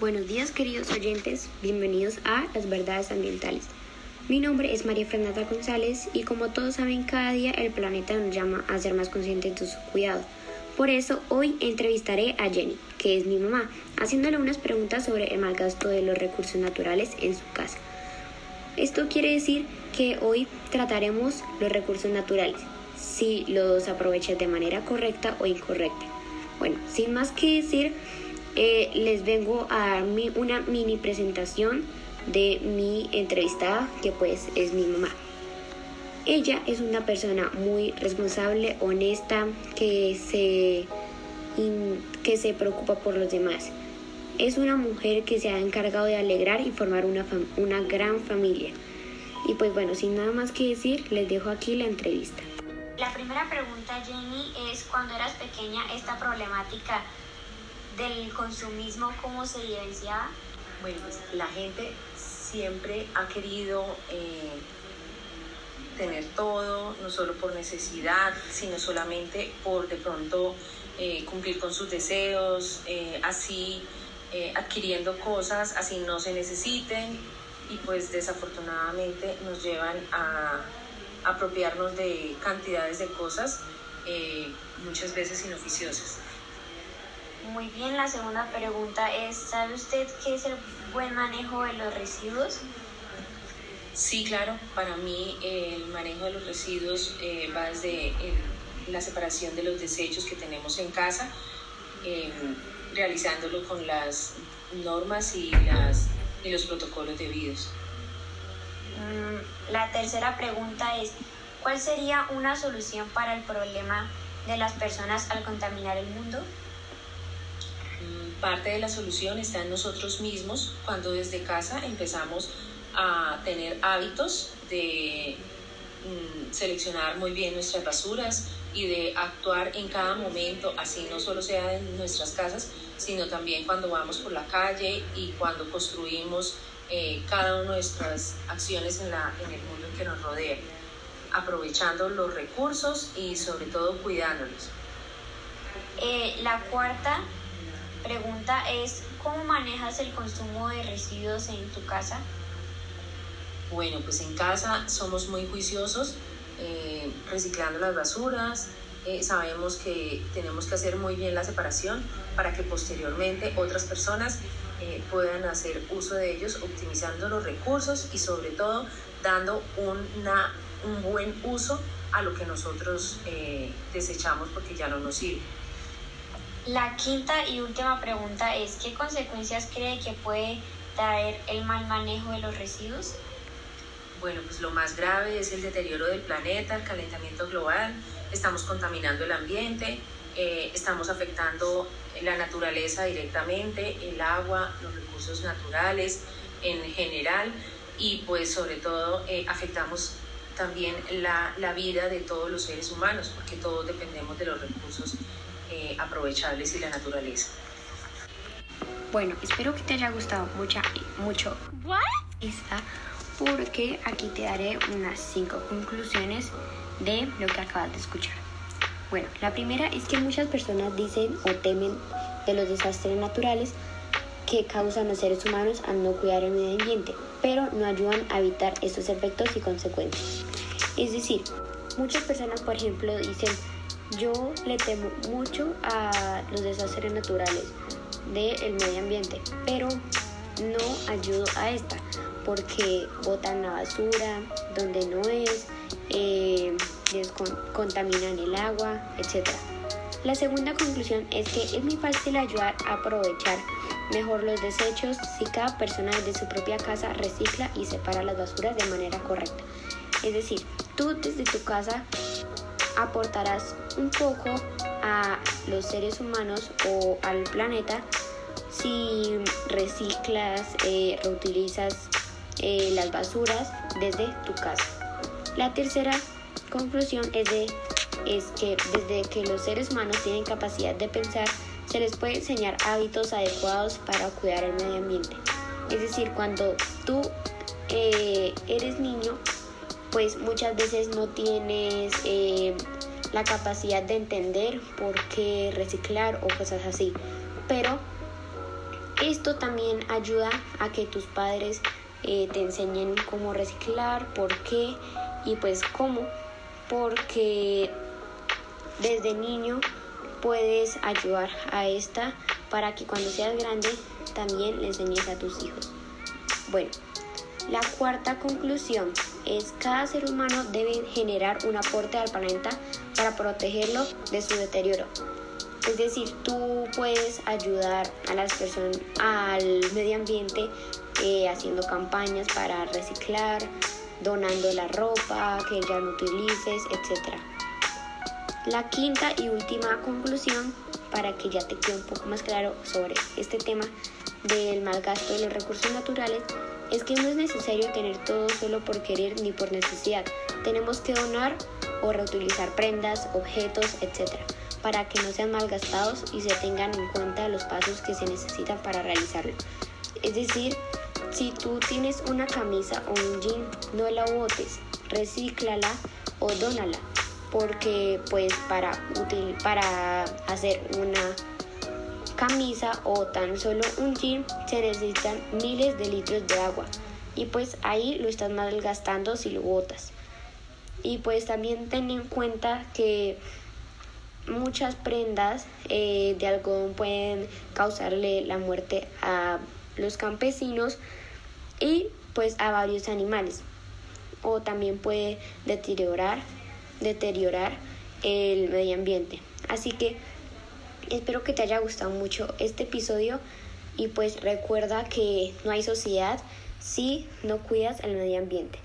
Buenos días queridos oyentes, bienvenidos a Las Verdades Ambientales. Mi nombre es María Fernanda González y como todos saben cada día el planeta nos llama a ser más conscientes de su cuidado. Por eso hoy entrevistaré a Jenny, que es mi mamá, haciéndole unas preguntas sobre el mal gasto de los recursos naturales en su casa. Esto quiere decir que hoy trataremos los recursos naturales, si los aprovechas de manera correcta o incorrecta. Bueno, sin más que decir, eh, les vengo a dar una mini presentación de mi entrevistada, que pues es mi mamá. Ella es una persona muy responsable, honesta, que se, que se preocupa por los demás. Es una mujer que se ha encargado de alegrar y formar una, una gran familia. Y pues bueno, sin nada más que decir, les dejo aquí la entrevista. La primera pregunta, Jenny, es cuando eras pequeña, esta problemática del consumismo, ¿cómo se evidenciaba? Bueno, pues la gente siempre ha querido eh, tener todo, no solo por necesidad, sino solamente por de pronto eh, cumplir con sus deseos, eh, así adquiriendo cosas, así no se necesiten y pues desafortunadamente nos llevan a apropiarnos de cantidades de cosas muchas veces inoficiosas. Muy bien, la segunda pregunta es, ¿sabe usted qué es el buen manejo de los residuos? Sí, claro, para mí el manejo de los residuos eh, va desde la separación de los desechos que tenemos en casa, em, realizándolo con las normas y, las, y los protocolos debidos. Mm, la tercera pregunta es, ¿cuál sería una solución para el problema de las personas al contaminar el mundo? Parte de la solución está en nosotros mismos cuando desde casa empezamos a tener hábitos de mm, seleccionar muy bien nuestras basuras y de actuar en cada momento, así no solo sea en nuestras casas, sino también cuando vamos por la calle y cuando construimos eh, cada una de nuestras acciones en, la, en el mundo que nos rodea, aprovechando los recursos y sobre todo cuidándolos. Eh, la cuarta pregunta es, ¿cómo manejas el consumo de residuos en tu casa? Bueno, pues en casa somos muy juiciosos, eh, reciclando las basuras. Eh, sabemos que tenemos que hacer muy bien la separación para que posteriormente otras personas eh, puedan hacer uso de ellos, optimizando los recursos y sobre todo dando una, un buen uso a lo que nosotros desechamos porque ya no nos sirve. La quinta y última pregunta es, ¿qué consecuencias cree que puede traer el mal manejo de los residuos? Bueno, pues lo más grave es el deterioro del planeta, el calentamiento global, estamos contaminando el ambiente, eh, estamos afectando la naturaleza directamente, el agua, los recursos naturales en general y pues sobre todo eh, afectamos también la, la vida de todos los seres humanos porque todos dependemos de los recursos eh, aprovechables y la naturaleza. Bueno, espero que te haya gustado mucha, mucho esta porque aquí te daré unas cinco conclusiones de lo que acabas de escuchar. Bueno, la primera es que muchas personas dicen o temen de los desastres naturales que causan los seres humanos al no cuidar el medio ambiente, pero no ayudan a evitar estos efectos y consecuencias. Es decir, muchas personas, por ejemplo, dicen, yo le temo mucho a los desastres naturales del medio ambiente, pero no ayudo a esta porque botan la basura donde no es, eh, contaminan el agua, etc. La segunda conclusión es que es muy fácil ayudar a aprovechar mejor los desechos si cada persona desde su propia casa recicla y separa las basuras de manera correcta. Es decir, tú desde tu casa aportarás un poco a los seres humanos o al planeta si reciclas, eh, reutilizas eh, las basuras desde tu casa. La tercera conclusión es, de, es que desde que los seres humanos tienen capacidad de pensar, se les puede enseñar hábitos adecuados para cuidar el medio ambiente. Es decir, cuando tú eh, eres niño, pues muchas veces no tienes eh, la capacidad de entender por qué reciclar o cosas así. Pero Esto también ayuda a que tus padres eh, te enseñen cómo reciclar, por qué y pues cómo. Porque desde niño puedes ayudar a esta para que cuando seas grande también le enseñes a tus hijos. Bueno, la cuarta conclusión es cada ser humano debe generar un aporte al planeta para protegerlo de su deterioro. Es decir, tú puedes ayudar a las personas, al medio ambiente, eh, haciendo campañas para reciclar, donando la ropa que ya no utilices, etc. La quinta y última conclusión, para que ya te quede un poco más claro sobre este tema del mal gasto de los recursos naturales, es que no es necesario tener todo solo por querer ni por necesidad. Tenemos que donar o reutilizar prendas, objetos, etc. para que no sean malgastados y se tengan en cuenta los pasos que se necesitan para realizarlo. Es decir, si tú tienes una camisa o un jean, no la botes, recíclala o dónala, porque pues para, para hacer una camisa o tan solo un jean se necesitan miles de litros de agua. Y pues ahí lo estás malgastando si lo botas. Y pues también ten en cuenta que muchas prendas eh, de algodón pueden causarle la muerte a los campesinos y pues a varios animales. O también puede deteriorar deteriorar el medio ambiente. Así que espero que te haya gustado mucho este episodio y pues recuerda que no hay sociedad si no cuidas el medio ambiente